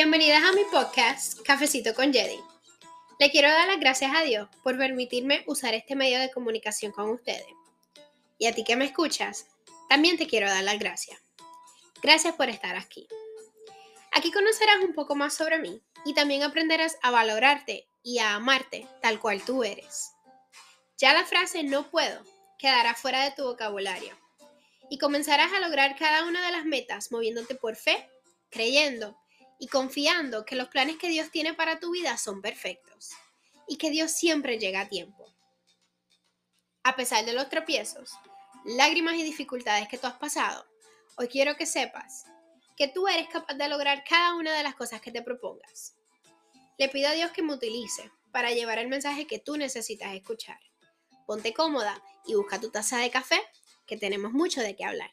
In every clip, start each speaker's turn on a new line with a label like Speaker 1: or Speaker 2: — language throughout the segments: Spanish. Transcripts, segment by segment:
Speaker 1: Bienvenidas a mi podcast Cafecito con Jedi. Le quiero dar las gracias a Dios por permitirme usar este medio de comunicación con ustedes. Y a ti que me escuchas, también te quiero dar las gracias. Gracias por estar aquí. Aquí conocerás un poco más sobre mí y también aprenderás a valorarte y a amarte tal cual tú eres. Ya la frase no puedo quedará fuera de tu vocabulario y comenzarás a lograr cada una de las metas moviéndote por fe, creyendo y confiando que los planes que Dios tiene para tu vida son perfectos y que Dios siempre llega a tiempo. A pesar de los tropiezos, lágrimas y dificultades que tú has pasado, hoy quiero que sepas que tú eres capaz de lograr cada una de las cosas que te propongas. Le pido a Dios que me utilice para llevar el mensaje que tú necesitas escuchar. Ponte cómoda y busca tu taza de café, que tenemos mucho de qué hablar.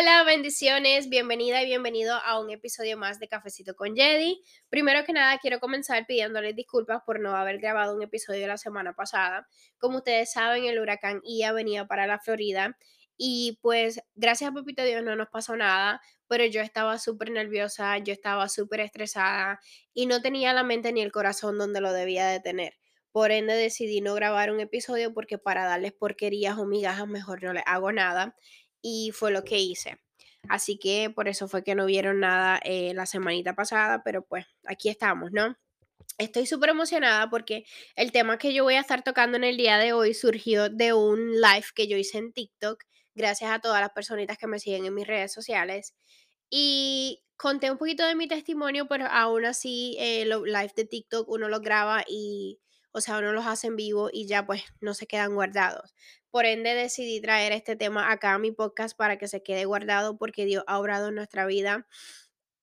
Speaker 1: Hola, bendiciones, bienvenida y bienvenido a un episodio más de Cafecito con Jedi. Primero que nada, quiero comenzar pidiéndoles disculpas por no haber grabado un episodio la semana pasada. Como ustedes saben, el huracán Ia venía para la Florida y pues gracias a Papito Dios no nos pasó nada, pero yo estaba súper nerviosa, yo estaba súper estresada y no tenía la mente ni el corazón donde lo debía de tener. Por ende decidí no grabar un episodio porque para darles porquerías o migajas mejor no les hago nada y fue lo que hice. Así que por eso fue que no vieron nada eh, la semanita pasada, pero pues aquí estamos, ¿no? Estoy súper emocionada porque el tema que yo voy a estar tocando en el día de hoy surgió de un live que yo hice en TikTok, gracias a todas las personitas que me siguen en mis redes sociales. Y conté un poquito de mi testimonio, pero aún así eh, los live de TikTok uno los graba y, o sea, uno los hace en vivo y ya pues no se quedan guardados. Por ende decidí traer este tema acá a mi podcast para que se quede guardado porque Dios ha obrado en nuestra vida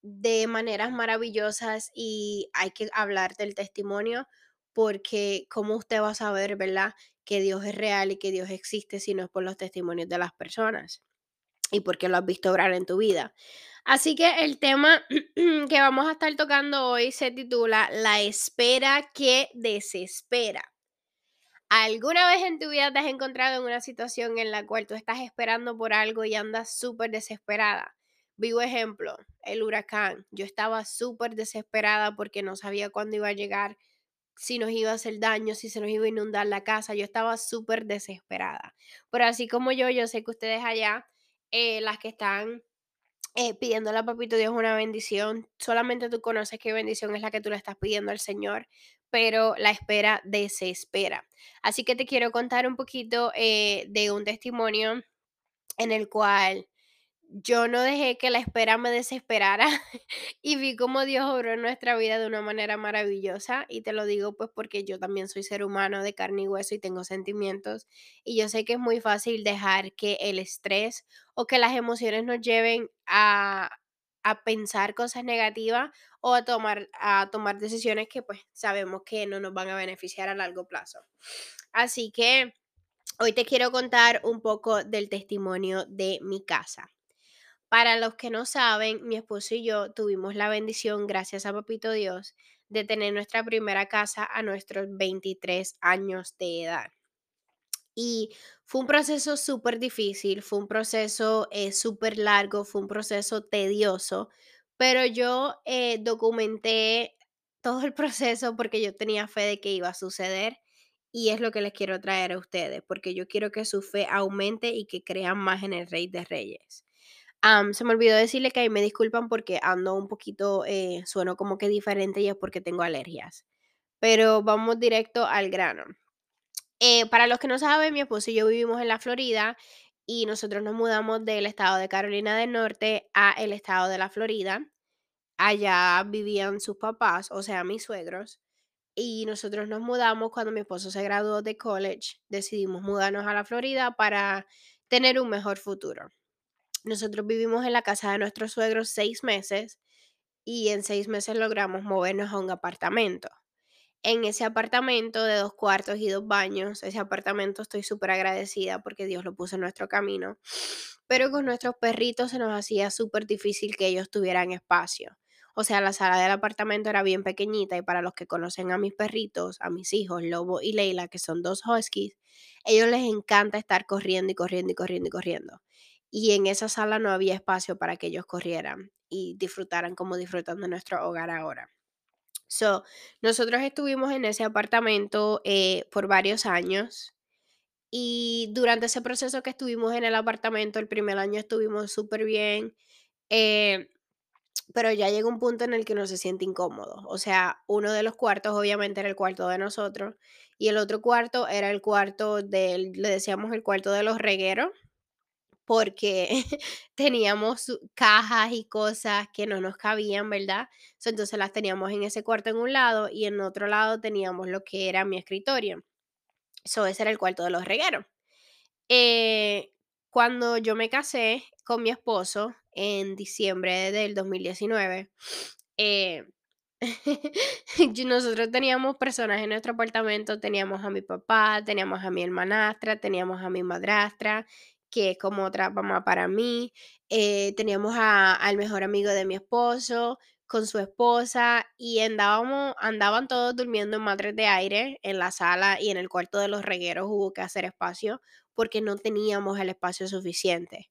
Speaker 1: de maneras maravillosas y hay que hablar del testimonio porque cómo usted va a saber, ¿verdad? Que Dios es real y que Dios existe si no es por los testimonios de las personas y porque lo has visto obrar en tu vida. Así que el tema que vamos a estar tocando hoy se titula La espera que desespera. ¿Alguna vez en tu vida te has encontrado en una situación en la cual tú estás esperando por algo y andas súper desesperada? Vivo ejemplo, el huracán. Yo estaba súper desesperada porque no sabía cuándo iba a llegar, si nos iba a hacer daño, si se nos iba a inundar la casa. Yo estaba súper desesperada. Pero así como yo, yo sé que ustedes allá, eh, las que están eh, pidiéndole a Papito Dios una bendición, solamente tú conoces qué bendición es la que tú le estás pidiendo al Señor pero la espera desespera. Así que te quiero contar un poquito eh, de un testimonio en el cual yo no dejé que la espera me desesperara y vi cómo Dios obró en nuestra vida de una manera maravillosa y te lo digo pues porque yo también soy ser humano de carne y hueso y tengo sentimientos y yo sé que es muy fácil dejar que el estrés o que las emociones nos lleven a, a pensar cosas negativas o a tomar, a tomar decisiones que pues sabemos que no nos van a beneficiar a largo plazo. Así que hoy te quiero contar un poco del testimonio de mi casa. Para los que no saben, mi esposo y yo tuvimos la bendición, gracias a Papito Dios, de tener nuestra primera casa a nuestros 23 años de edad. Y fue un proceso súper difícil, fue un proceso eh, súper largo, fue un proceso tedioso, pero yo eh, documenté todo el proceso porque yo tenía fe de que iba a suceder y es lo que les quiero traer a ustedes, porque yo quiero que su fe aumente y que crean más en el Rey de Reyes. se me olvidó decirle que ahí me disculpan porque ando un poquito, eh, sueno como que diferente y es porque tengo alergias. Pero vamos directo al grano. Eh, para los que no saben, mi esposo y yo vivimos en la Florida y nosotros nos mudamos del estado de Carolina del Norte a el estado de la Florida. Allá vivían sus papás, o sea, mis suegros. Y nosotros nos mudamos cuando mi esposo se graduó de college. Decidimos mudarnos a la Florida para tener un mejor futuro. Nosotros vivimos en la casa de nuestros suegros seis meses y en seis meses logramos movernos a un apartamento en ese apartamento de dos cuartos y dos baños. Ese apartamento estoy súper agradecida porque Dios lo puso en nuestro camino. Pero con nuestros perritos se nos hacía súper difícil que ellos tuvieran espacio. O sea, la sala del apartamento era bien pequeñita y para los que conocen a mis perritos, a mis hijos, Lobo y Leila, que son dos huskies, ellos les encanta estar corriendo y corriendo y corriendo y corriendo. Y en esa sala no había espacio para que ellos corrieran y disfrutaran como disfrutan de nuestro hogar ahora. So, nosotros estuvimos en ese apartamento eh, por varios años y durante ese proceso que estuvimos en el apartamento, el primer año estuvimos súper bien, eh, pero ya llegó un punto en el que uno se siente incómodo. O sea, uno de los cuartos obviamente era el cuarto de nosotros y el otro cuarto era el cuarto del, le decíamos el cuarto de los regueros, porque teníamos cajas y cosas que no nos cabían, ¿verdad? Entonces las teníamos en ese cuarto en un lado y en otro lado teníamos lo que era mi escritorio. Eso ese era el cuarto de los regueros. Eh, cuando yo me casé con mi esposo en diciembre del 2019, eh, nosotros teníamos personas en nuestro apartamento, teníamos a mi papá, teníamos a mi hermanastra, teníamos a mi madrastra, que es como otra mamá para mí, eh, teníamos a- al mejor amigo de mi esposo con su esposa y andábamos, andaban todos durmiendo en madres de aire en la sala y en el cuarto de los regueros hubo que hacer espacio porque no teníamos el espacio suficiente.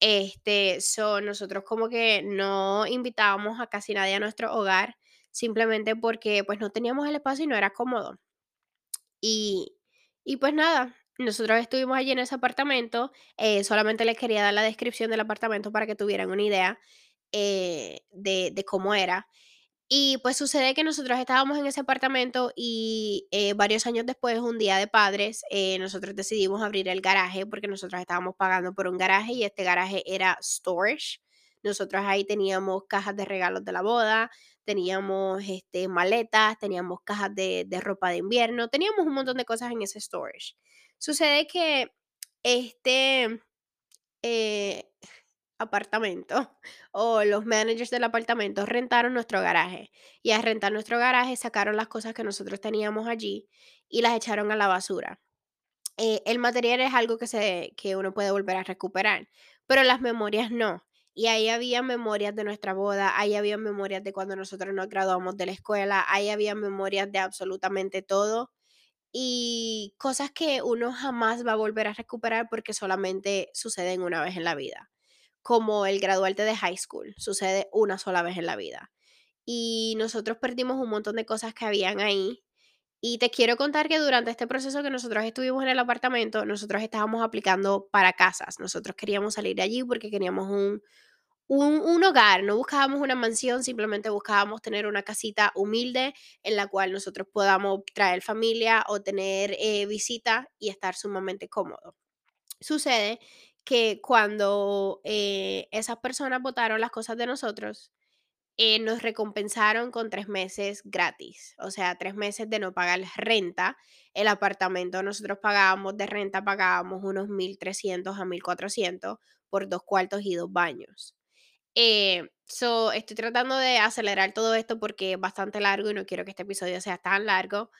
Speaker 1: Este, so, nosotros como que no invitábamos a casi nadie a nuestro hogar simplemente porque pues no teníamos el espacio y no era cómodo. Y, y pues nada, nosotros estuvimos allí en ese apartamento, eh, solamente les quería dar la descripción del apartamento para que tuvieran una idea eh, de, cómo era. Y pues sucede que nosotros estábamos en ese apartamento y eh, varios años después, un día de padres, nosotros decidimos abrir el garaje porque nosotros estábamos pagando por un garaje y este garaje era storage. Nosotros ahí teníamos cajas de regalos de la boda, teníamos este, maletas, teníamos cajas de, de ropa de invierno, teníamos un montón de cosas en ese storage. Sucede que este, eh, apartamento o los managers del apartamento rentaron nuestro garaje y al rentar nuestro garaje sacaron las cosas que nosotros teníamos allí y las echaron a la basura. Eh, el material es algo que, se, que uno puede volver a recuperar, pero las memorias no. Y ahí había memorias de nuestra boda, ahí había memorias de cuando nosotros nos graduamos de la escuela, ahí había memorias de absolutamente todo y cosas que uno jamás va a volver a recuperar porque solamente suceden una vez en la vida como el graduarte de high school, sucede una sola vez en la vida. Y nosotros perdimos un montón de cosas que habían ahí. Y te quiero contar que durante este proceso que nosotros estuvimos en el apartamento, nosotros estábamos aplicando para casas. Nosotros queríamos salir de allí porque queríamos un, un, hogar, no buscábamos una mansión, simplemente buscábamos tener una casita humilde en la cual nosotros podamos traer familia o tener eh, visita y estar sumamente cómodos. Sucede que cuando, eh, esas personas botaron las cosas de nosotros, eh, nos recompensaron con 3 meses gratis, o sea, 3 meses de no pagar renta. El apartamento nosotros pagábamos de renta, pagábamos unos 1.300 a 1.400 por 2 cuartos y 2 baños. Eh, so, estoy tratando de acelerar todo esto porque es bastante largo y no quiero que este episodio sea tan largo,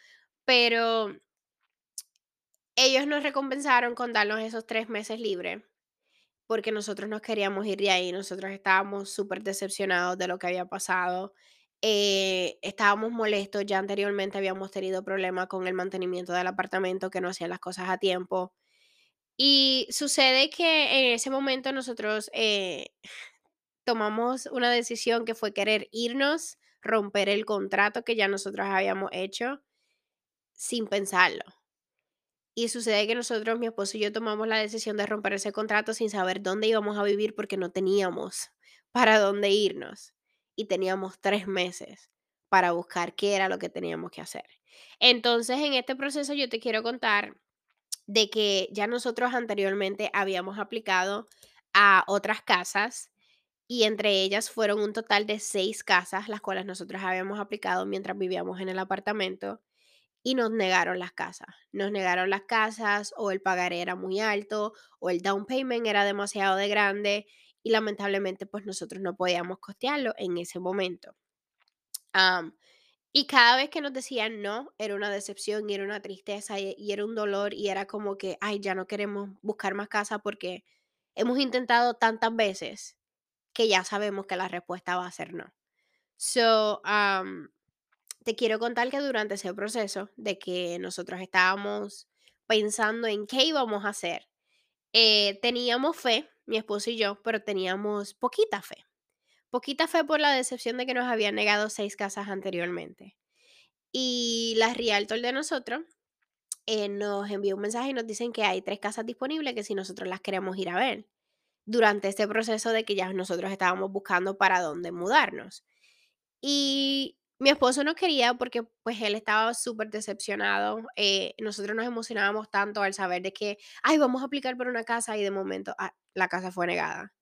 Speaker 1: pero ellos nos recompensaron con darnos esos 3 meses libres porque nosotros nos queríamos ir de ahí, nosotros estábamos súper decepcionados de lo que había pasado, eh, estábamos molestos, ya anteriormente habíamos tenido problemas con el mantenimiento del apartamento, que no hacían las cosas a tiempo. Y sucede que en ese momento nosotros eh, tomamos una decisión que fue querer irnos, romper el contrato que ya nosotros habíamos hecho sin pensarlo. Y sucede que nosotros, mi esposo y yo tomamos la decisión de romper ese contrato sin saber dónde íbamos a vivir porque no teníamos para dónde irnos. Y teníamos tres meses para buscar qué era lo que teníamos que hacer. Entonces, en este proceso yo te quiero contar de que ya nosotros anteriormente habíamos aplicado a otras casas y entre ellas fueron un total de seis casas las cuales nosotros habíamos aplicado mientras vivíamos en el apartamento y nos negaron las casas. Nos negaron las casas o el pagaré era muy alto o el down payment era demasiado de grande y lamentablemente pues nosotros no podíamos costearlo en ese momento. Y cada vez que nos decían no, era una decepción y era una tristeza y, y era un dolor y era como que, ay, ya no queremos buscar más casa porque hemos intentado tantas veces que ya sabemos que la respuesta va a ser no. So, te quiero contar que durante ese proceso de que nosotros estábamos pensando en qué íbamos a hacer, eh, teníamos fe, mi esposo y yo, pero teníamos poquita fe. Poquita fe por la decepción de que nos habían negado seis casas anteriormente. Y la realtor de nosotros eh, nos envió un mensaje y nos dicen que hay tres casas disponibles que si nosotros las queremos ir a ver durante este proceso de que ya nosotros estábamos buscando para dónde mudarnos. Y mi esposo no quería porque pues él estaba súper decepcionado. eh, nosotros nos emocionábamos tanto al saber de que, ay, vamos a aplicar por una casa y de momento ah, la casa fue negada.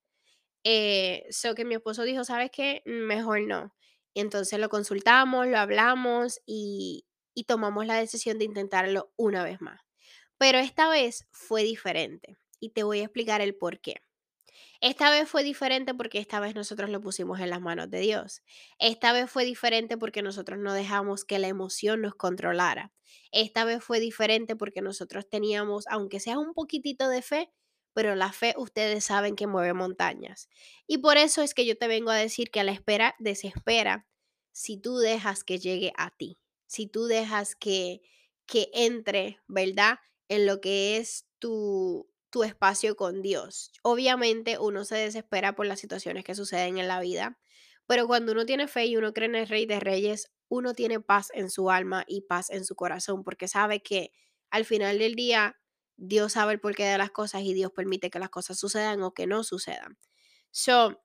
Speaker 1: Eh, que mi esposo dijo, ¿sabes qué? Mejor no. Entonces lo consultamos, lo hablamos y, y tomamos la decisión de intentarlo una vez más. Pero esta vez fue diferente y te voy a explicar el por qué. Esta vez fue diferente porque esta vez nosotros lo pusimos en las manos de Dios. Esta vez fue diferente porque nosotros no dejamos que la emoción nos controlara. Esta vez fue diferente porque nosotros teníamos, aunque sea un poquitito de fe, pero la fe ustedes saben que mueve montañas. Y por eso es que yo te vengo a decir que la espera desespera si tú dejas que llegue a ti, si tú dejas que, que entre, ¿verdad? En lo que es tu, tu espacio con Dios. Obviamente uno se desespera por las situaciones que suceden en la vida, pero cuando uno tiene fe y uno cree en el Rey de Reyes, uno tiene paz en su alma y paz en su corazón, porque sabe que al final del día Dios sabe el porqué de las cosas y Dios permite que las cosas sucedan o que no sucedan. So,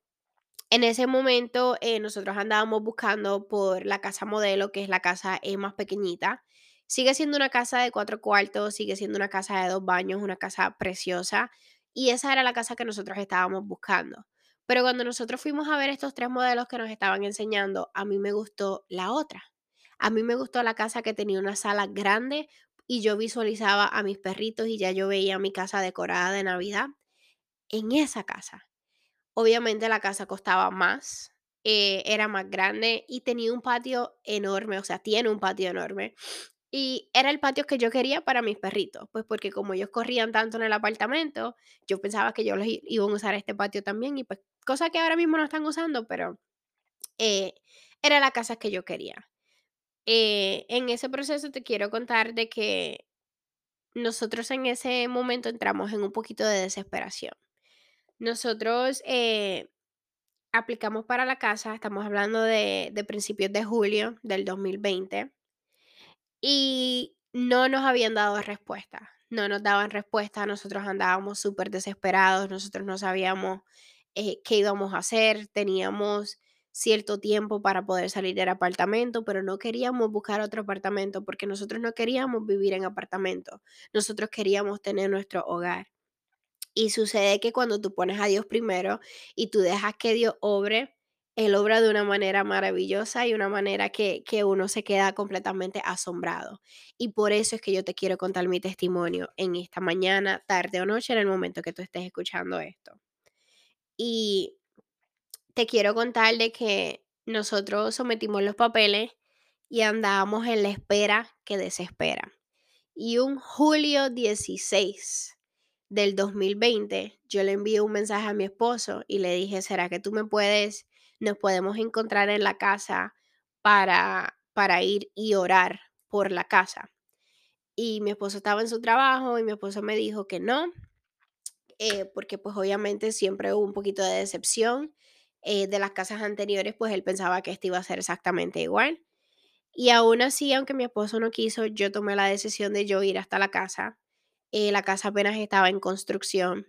Speaker 1: en ese momento eh, nosotros andábamos buscando por la casa modelo, que es la casa eh, más pequeñita. Sigue siendo una casa de cuatro cuartos, sigue siendo una casa de dos baños, una casa preciosa. Y esa era la casa que nosotros estábamos buscando. Pero cuando nosotros fuimos a ver estos tres modelos que nos estaban enseñando, a mí me gustó la otra. A mí me gustó la casa que tenía una sala grande y yo visualizaba a mis perritos y ya yo veía mi casa decorada de Navidad en esa casa. Obviamente la casa costaba más, eh, era más grande y tenía un patio enorme, o sea, tiene un patio enorme. Y era el patio que yo quería para mis perritos, pues porque como ellos corrían tanto en el apartamento, yo pensaba que yo los iban a usar este patio también y pues cosa que ahora mismo no están usando, pero eh, era la casa que yo quería. Eh, en ese proceso te quiero contar de que nosotros en ese momento entramos en un poquito de desesperación. Nosotros eh, aplicamos para la casa, estamos hablando de, de principios de julio del 2020 y no nos habían dado respuesta, no nos daban respuesta, nosotros andábamos súper desesperados, nosotros no sabíamos eh, qué íbamos a hacer, teníamos cierto tiempo para poder salir del apartamento, pero no queríamos buscar otro apartamento porque nosotros no queríamos vivir en apartamento, nosotros queríamos tener nuestro hogar. Y sucede que cuando tú pones a Dios primero y tú dejas que Dios obre, Él obra de una manera maravillosa y una manera que, que uno se queda completamente asombrado. Y por eso es que yo te quiero contar mi testimonio en esta mañana, tarde o noche, en el momento que tú estés escuchando esto. Y te quiero contar de que nosotros sometimos los papeles y andábamos en la espera que desespera. Y un julio 16 del 2020, yo le envié un mensaje a mi esposo y le dije, ¿será que tú me puedes, nos podemos encontrar en la casa para, para ir y orar por la casa? Y mi esposo estaba en su trabajo y mi esposo me dijo que no, eh, porque pues obviamente siempre hubo un poquito de decepción eh, de las casas anteriores, pues él pensaba que esto iba a ser exactamente igual. Y aún así, aunque mi esposo no quiso, yo tomé la decisión de yo ir hasta la casa. Eh, la casa apenas estaba en construcción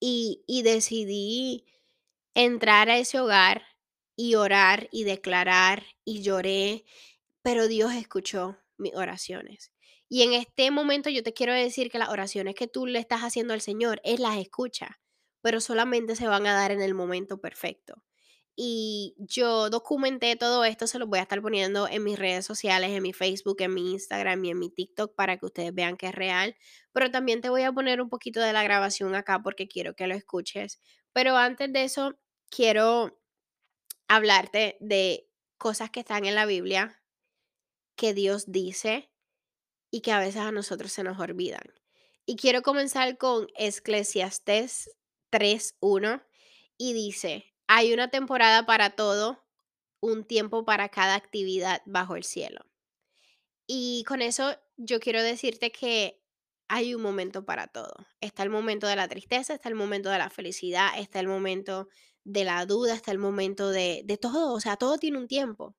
Speaker 1: y, y decidí entrar a ese hogar y orar y declarar y lloré, pero Dios escuchó mis oraciones. Y en este momento yo te quiero decir que las oraciones que tú le estás haciendo al Señor, Él las escucha, pero solamente se van a dar en el momento perfecto. Y yo documenté todo esto, se los voy a estar poniendo en mis redes sociales, en mi Facebook, en mi Instagram y en mi TikTok para que ustedes vean que es real. Pero también te voy a poner un poquito de la grabación acá porque quiero que lo escuches. Pero antes de eso, quiero hablarte de cosas que están en la Biblia que Dios dice y que a veces a nosotros se nos olvidan. Y quiero comenzar con Eclesiastés 3.1 y dice, hay una temporada para todo un tiempo para cada actividad bajo el cielo. Y con eso yo quiero decirte que hay un momento para todo. Está el momento de la tristeza, está el momento de la felicidad, está el momento de la duda, está el momento de, de todo. O sea, todo tiene un tiempo,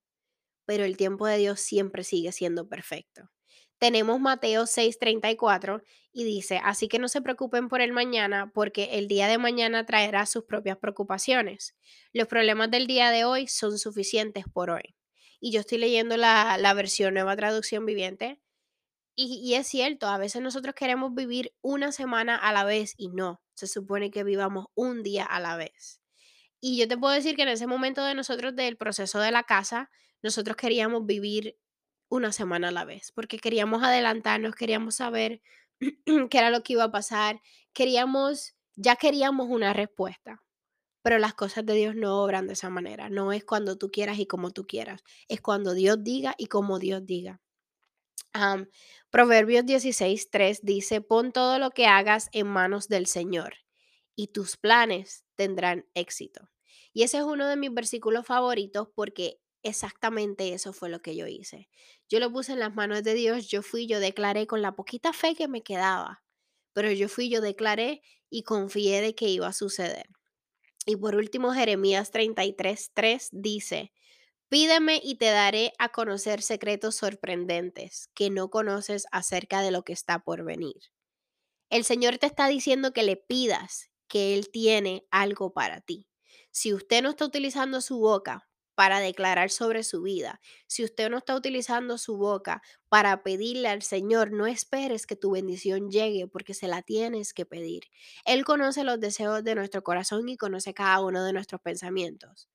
Speaker 1: pero el tiempo de Dios siempre sigue siendo perfecto. Tenemos Mateo 6:34 y dice, así que no se preocupen por el mañana, porque el día de mañana traerá sus propias preocupaciones. Los problemas del día de hoy son suficientes por hoy. Y yo estoy leyendo la, la versión nueva traducción viviente y, es cierto, a veces nosotros queremos vivir una semana a la vez y no, se supone que vivamos un día a la vez. Y yo te puedo decir que en ese momento de nosotros del proceso de la casa, nosotros queríamos vivir una semana a la vez, porque queríamos adelantarnos, queríamos saber qué era lo que iba a pasar, queríamos, ya queríamos una respuesta. Pero las cosas de Dios no obran de esa manera, no es cuando tú quieras y como tú quieras, es cuando Dios diga y como Dios diga. Proverbios 16, 3 dice, pon todo lo que hagas en manos del Señor y tus planes tendrán éxito. Y ese es uno de mis versículos favoritos porque exactamente eso fue lo que yo hice. Yo lo puse en las manos de Dios, yo fui, yo declaré con la poquita fe que me quedaba, pero yo fui, yo declaré y confié de que iba a suceder. Y por último, Jeremías 33, 3 dice, Pídeme y te daré a conocer secretos sorprendentes que no conoces acerca de lo que está por venir. El Señor te está diciendo que le pidas que Él tiene algo para ti. Si usted no está utilizando su boca para declarar sobre su vida, si usted no está utilizando su boca para pedirle al Señor, no esperes que tu bendición llegue porque se la tienes que pedir. Él conoce los deseos de nuestro corazón y conoce cada uno de nuestros pensamientos.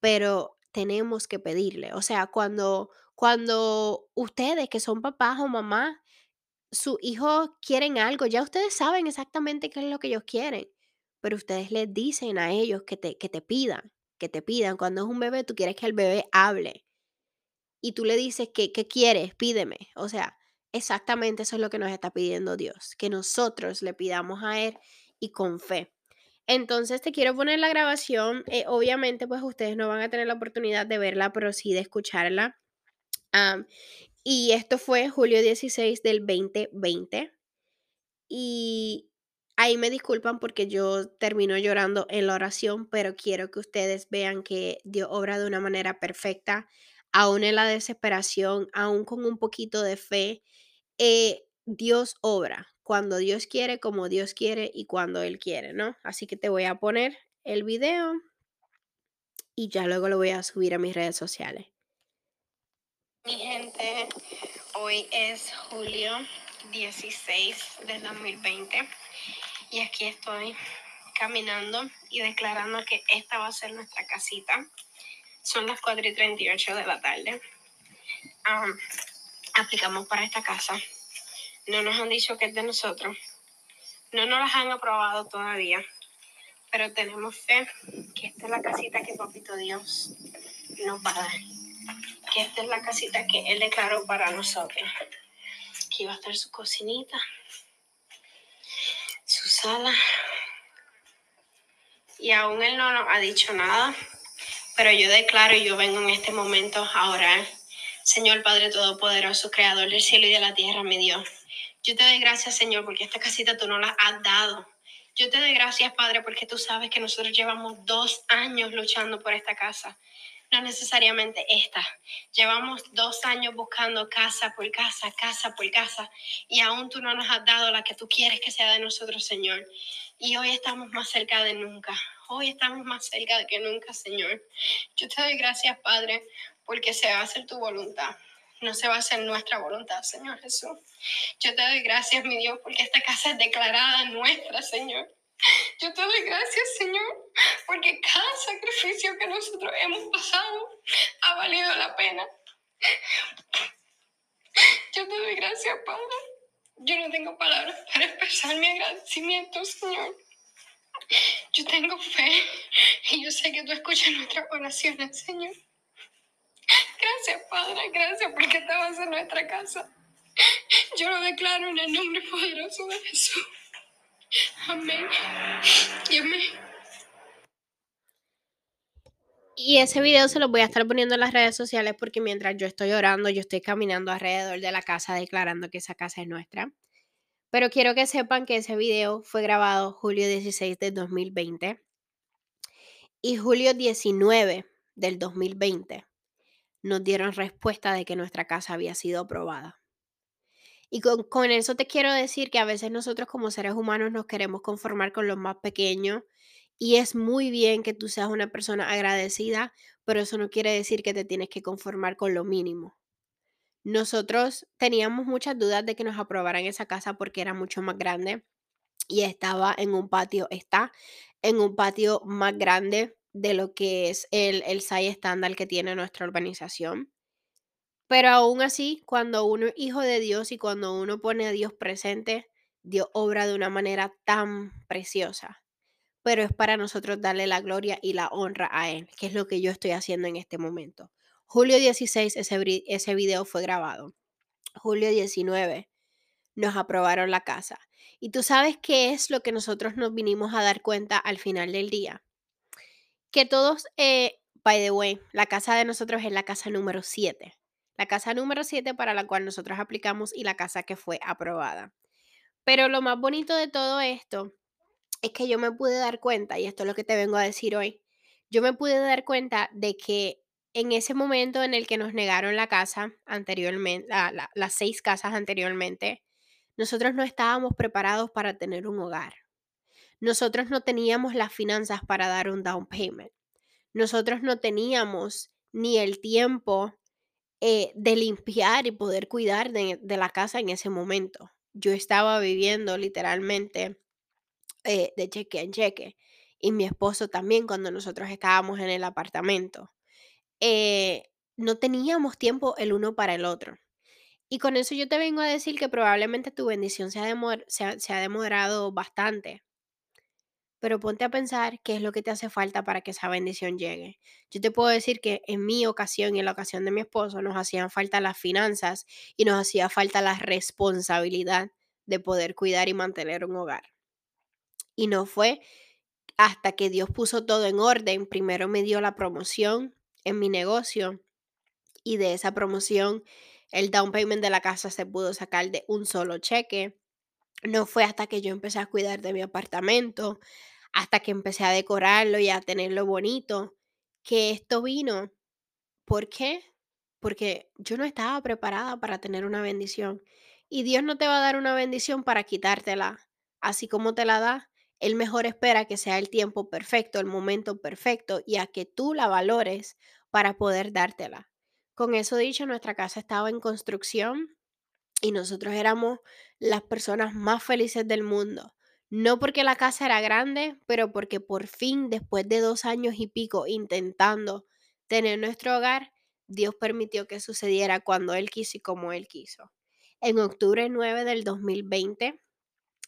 Speaker 1: Pero tenemos que pedirle. O sea, cuando, cuando ustedes que son papás o mamás, sus hijos quieren algo, ya ustedes saben exactamente qué es lo que ellos quieren, pero ustedes les dicen a ellos que te, que te pidan, que te pidan. Cuando es un bebé, tú quieres que el bebé hable y tú le dices que, ¿qué quieres? Pídeme. O sea, exactamente eso es lo que nos está pidiendo Dios, que nosotros le pidamos a Él y con fe. Entonces te quiero poner la grabación. Eh, obviamente, pues ustedes no van a tener la oportunidad de verla, pero sí de escucharla. Y esto fue julio 16 del 2020. Y ahí me disculpan porque yo termino llorando en la oración, pero quiero que ustedes vean que Dios obra de una manera perfecta, aún en la desesperación, aún con un poquito de fe. Eh, Dios obra cuando Dios quiere, como Dios quiere y cuando Él quiere, ¿no? Así que te voy a poner el video y ya luego lo voy a subir a mis redes sociales. Mi gente, hoy es julio 16 del 2020 y aquí estoy caminando y declarando que esta va a ser nuestra casita. Son las 4 y 38 de la tarde. aplicamos para esta casa no nos han dicho que es de nosotros. No nos las han aprobado todavía. Pero tenemos fe que esta es la casita que Papito Dios nos va a dar. Que esta es la casita que Él declaró para nosotros. Aquí va a estar su cocinita, su sala. Y aún Él no nos ha dicho nada. Pero yo declaro y yo vengo en este momento a orar. Señor Padre Todopoderoso, Creador del cielo y de la tierra, mi Dios. Yo te doy gracias, Señor, porque esta casita tú no la has dado. Yo te doy gracias, Padre, porque tú sabes que nosotros llevamos dos años luchando por esta casa. No necesariamente esta. Llevamos dos años buscando casa por casa, casa por casa, y aún tú no nos has dado la que tú quieres que sea de nosotros, Señor. Y hoy estamos más cerca de nunca. Hoy estamos más cerca de que nunca, Señor. Yo te doy gracias, Padre, porque se va a hacer tu voluntad no se va a hacer nuestra voluntad, Señor Jesús. Yo te doy gracias, mi Dios, porque esta casa es declarada nuestra, Señor. Yo te doy gracias, Señor, porque cada sacrificio que nosotros hemos pasado ha valido la pena. Yo te doy gracias, Padre. Yo no tengo palabras para expresar mi agradecimiento, Señor. Yo tengo fe y yo sé que tú escuchas nuestras oraciones, Señor. Gracias, Padre, gracias porque esta va a ser nuestra casa. Yo lo declaro en el nombre poderoso de Jesús. Amén. Y. Y ese video se lo voy a estar poniendo en las redes sociales porque mientras yo estoy orando, yo estoy caminando alrededor de la casa declarando que esa casa es nuestra. Pero quiero que sepan que ese video fue grabado julio 16 de 2020 y julio 19 del 2020 nos dieron respuesta de que nuestra casa había sido aprobada. Y con, eso te quiero decir que a veces nosotros como seres humanos nos queremos conformar con lo más pequeño y es muy bien que tú seas una persona agradecida, pero eso no quiere decir que te tienes que conformar con lo mínimo. Nosotros teníamos muchas dudas de que nos aprobaran esa casa porque era mucho más grande y estaba en un patio, está en un patio más grande de lo que es el, el SAI estándar que tiene nuestra urbanización. Pero aún así, cuando uno es hijo de Dios y cuando uno pone a Dios presente, Dios obra de una manera tan preciosa. Pero es para nosotros darle la gloria y la honra a Él, que es lo que yo estoy haciendo en este momento. Julio 16, ese, ese video fue grabado. Julio 19, nos aprobaron la casa. Y tú sabes qué es lo que nosotros nos vinimos a dar cuenta al final del día. Que todos, eh, by the way, la casa de nosotros es la casa número 7 la casa número 7 para la cual nosotros aplicamos y la casa que fue aprobada. Pero lo más bonito de todo esto es que yo me pude dar cuenta, y esto es lo que te vengo a decir hoy, yo me pude dar cuenta de que en ese momento en el que nos negaron la casa anteriormente, las seis casas anteriormente, nosotros no estábamos preparados para tener un hogar. Nosotros no teníamos las finanzas para dar un down payment. Nosotros no teníamos ni el tiempo eh, de limpiar y poder cuidar de, la casa en ese momento. Yo estaba viviendo literalmente eh, de cheque en cheque y mi esposo también cuando nosotros estábamos en el apartamento. Eh, no teníamos tiempo el uno para el otro. Y con eso yo te vengo a decir que probablemente tu bendición se ha demorado bastante pero ponte a pensar qué es lo que te hace falta para que esa bendición llegue. Yo te puedo decir que en mi ocasión y en la ocasión de mi esposo nos hacían falta las finanzas y nos hacía falta la responsabilidad de poder cuidar y mantener un hogar. Y no fue hasta que Dios puso todo en orden, primero me dio la promoción en mi negocio y de esa promoción el down payment de la casa se pudo sacar de un solo cheque. No fue hasta que yo empecé a cuidar de mi apartamento, hasta que empecé a decorarlo y a tenerlo bonito, que esto vino. ¿Por qué? Porque yo no estaba preparada para tener una bendición. Y Dios no te va a dar una bendición para quitártela. Así como te la da, Él mejor espera que sea el tiempo perfecto, el momento perfecto y a que tú la valores para poder dártela. Con eso dicho, nuestra casa estaba en construcción y nosotros éramos las personas más felices del mundo. No porque la casa era grande, pero porque por fin, después de dos años y pico intentando tener nuestro hogar, Dios permitió que sucediera cuando Él quiso y como Él quiso. En octubre 9 del 2020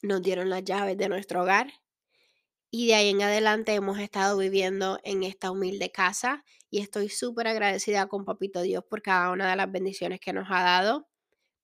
Speaker 1: nos dieron las llaves de nuestro hogar y de ahí en adelante hemos estado viviendo en esta humilde casa y estoy súper agradecida con Papito Dios por cada una de las bendiciones que nos ha dado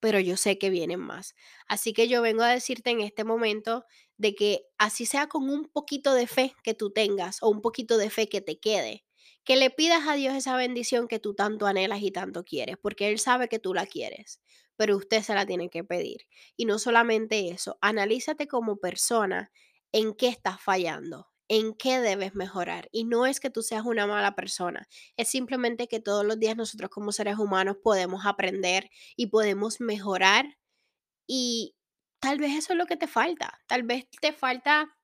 Speaker 1: pero yo sé que vienen más. Así que yo vengo a decirte en este momento de que así sea con un poquito de fe que tú tengas o un poquito de fe que te quede, que le pidas a Dios esa bendición que tú tanto anhelas y tanto quieres, porque Él sabe que tú la quieres, pero usted se la tiene que pedir. Y no solamente eso, analízate como persona en qué estás fallando, en qué debes mejorar. Y no es que tú seas una mala persona, es simplemente que todos los días nosotros como seres humanos podemos aprender y podemos mejorar. Y tal vez eso es lo que te falta. Tal vez te falta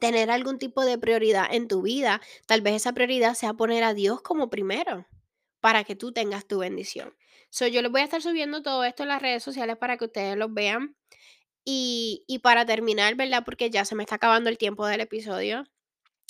Speaker 1: tener algún tipo de prioridad en tu vida. Tal vez esa prioridad sea poner a Dios como primero para que tú tengas tu bendición. So, yo les voy a estar subiendo todo esto en las redes sociales para que ustedes lo vean. Y, y para terminar, ¿verdad? Porque ya se me está acabando el tiempo del episodio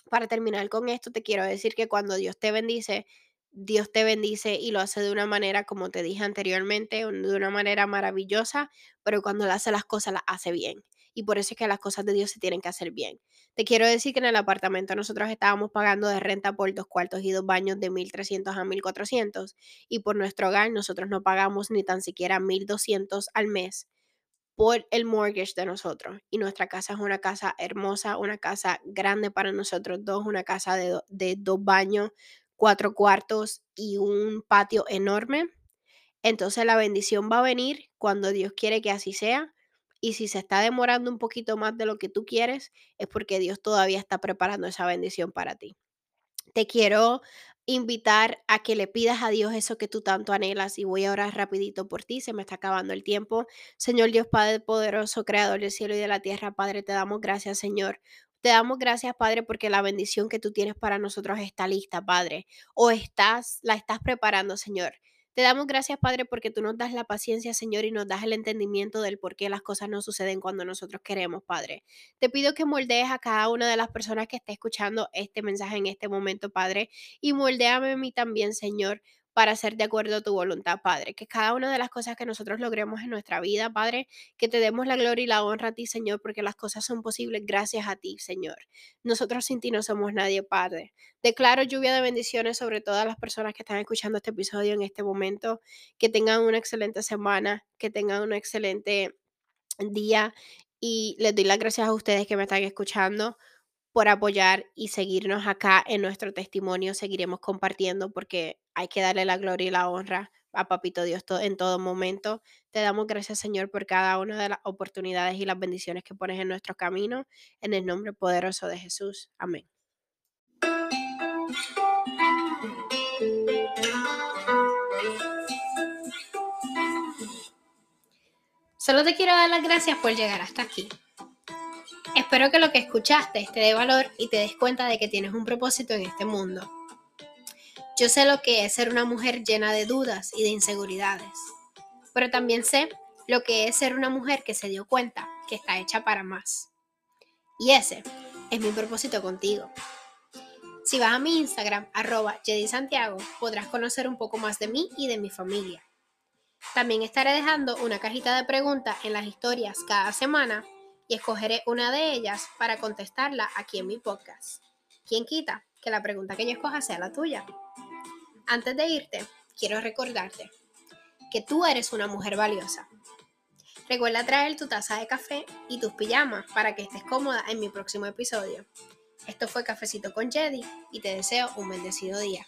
Speaker 1: para terminar con esto, te quiero decir que cuando Dios te bendice, Dios te bendice y lo hace de una manera, como te dije anteriormente, de una manera maravillosa, pero cuando Él hace las cosas, las hace bien. Y por eso es que las cosas de Dios se tienen que hacer bien. Te quiero decir que en el apartamento nosotros estábamos pagando de renta por dos cuartos y dos baños de 1.300 a 1.400 y por nuestro hogar nosotros no pagamos ni tan siquiera 1.200 al mes por el mortgage de nosotros. Y nuestra casa es una casa hermosa, una casa grande para nosotros dos, una casa de, de dos baños cuatro cuartos y un patio enorme. Entonces la bendición va a venir cuando Dios quiere que así sea. Y si se está demorando un poquito más de lo que tú quieres, es porque Dios todavía está preparando esa bendición para ti. Te quiero invitar a que le pidas a Dios eso que tú tanto anhelas y voy a orar rapidito por ti, se me está acabando el tiempo. Señor Dios Padre poderoso, creador del cielo y de la tierra, Padre, te damos gracias, Señor. Te damos gracias, Padre, porque la bendición que tú tienes para nosotros está lista, Padre, o estás la estás preparando, Señor. Te damos gracias, Padre, porque tú nos das la paciencia, Señor, y nos das el entendimiento del por qué las cosas no suceden cuando nosotros queremos, Padre. Te pido que moldees a cada una de las personas que esté escuchando este mensaje en este momento, Padre, y moldeame a mí también, Señor, para hacer de acuerdo a tu voluntad, Padre. Que cada una de las cosas que nosotros logremos en nuestra vida, Padre, que te demos la gloria y la honra a ti, Señor, porque las cosas son posibles gracias a ti, Señor. Nosotros sin ti no somos nadie, Padre. Declaro lluvia de bendiciones sobre todas las personas que están escuchando este episodio en este momento. Que tengan una excelente semana, que tengan un excelente día y les doy las gracias a ustedes que me están escuchando por apoyar y seguirnos acá en nuestro testimonio. Seguiremos compartiendo porque hay que darle la gloria y la honra a Papito Dios en todo momento. Te damos gracias, Señor, por cada una de las oportunidades y las bendiciones que pones en nuestro camino. En el nombre poderoso de Jesús. Amén. Solo te quiero dar las gracias por llegar hasta aquí. Espero que lo que escuchaste te dé valor y te des cuenta de que tienes un propósito en este mundo. Yo sé lo que es ser una mujer llena de dudas y de inseguridades, pero también sé lo que es ser una mujer que se dio cuenta que está hecha para más. Y ese es mi propósito contigo. Si vas a mi Instagram, arroba Santiago, podrás conocer un poco más de mí y de mi familia. También estaré dejando una cajita de preguntas en las historias cada semana y escogeré una de ellas para contestarla aquí en mi podcast. ¿Quién quita que la pregunta que yo escoja sea la tuya? Antes de irte, quiero recordarte que tú eres una mujer valiosa. Recuerda traer tu taza de café y tus pijamas para que estés cómoda en mi próximo episodio. Esto fue Cafecito con Jedi y te deseo un bendecido día.